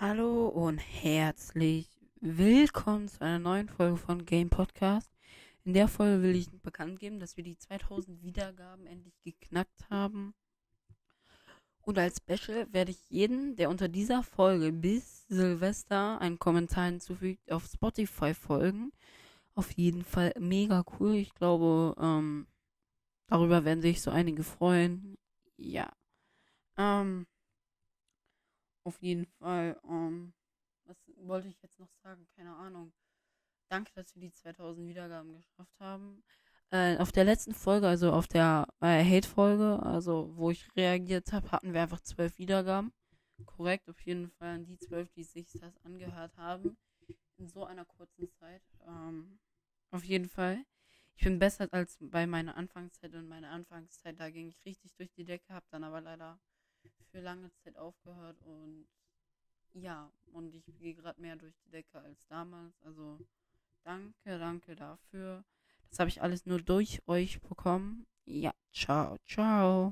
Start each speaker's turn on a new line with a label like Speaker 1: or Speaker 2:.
Speaker 1: Hallo und herzlich willkommen zu einer neuen Folge von Game Podcast. In der Folge will ich bekannt geben, dass wir die 2000 Wiedergaben endlich geknackt haben. Und als Special werde ich jeden, der unter dieser Folge bis Silvester einen Kommentar hinzufügt, auf Spotify folgen. Auf jeden Fall mega cool. Ich glaube, ähm, darüber werden sich so einige freuen. Ja. Ähm, auf jeden Fall, ähm, was wollte ich jetzt noch sagen? Keine Ahnung. Danke, dass wir die 2000 Wiedergaben geschafft haben. Äh, auf der letzten Folge, also auf der äh, Hate-Folge, also wo ich reagiert habe, hatten wir einfach 12 Wiedergaben. Korrekt, auf jeden Fall an die 12, die sich das angehört haben. In so einer kurzen Zeit. Ähm, auf jeden Fall. Ich bin besser als bei meiner Anfangszeit und meine Anfangszeit, da ging ich richtig durch die Decke, hab dann aber leider für lange Zeit aufgehört und ja, und ich gehe gerade mehr durch die Decke als damals. Also danke, danke dafür. Das habe ich alles nur durch euch bekommen. Ja, ciao, ciao.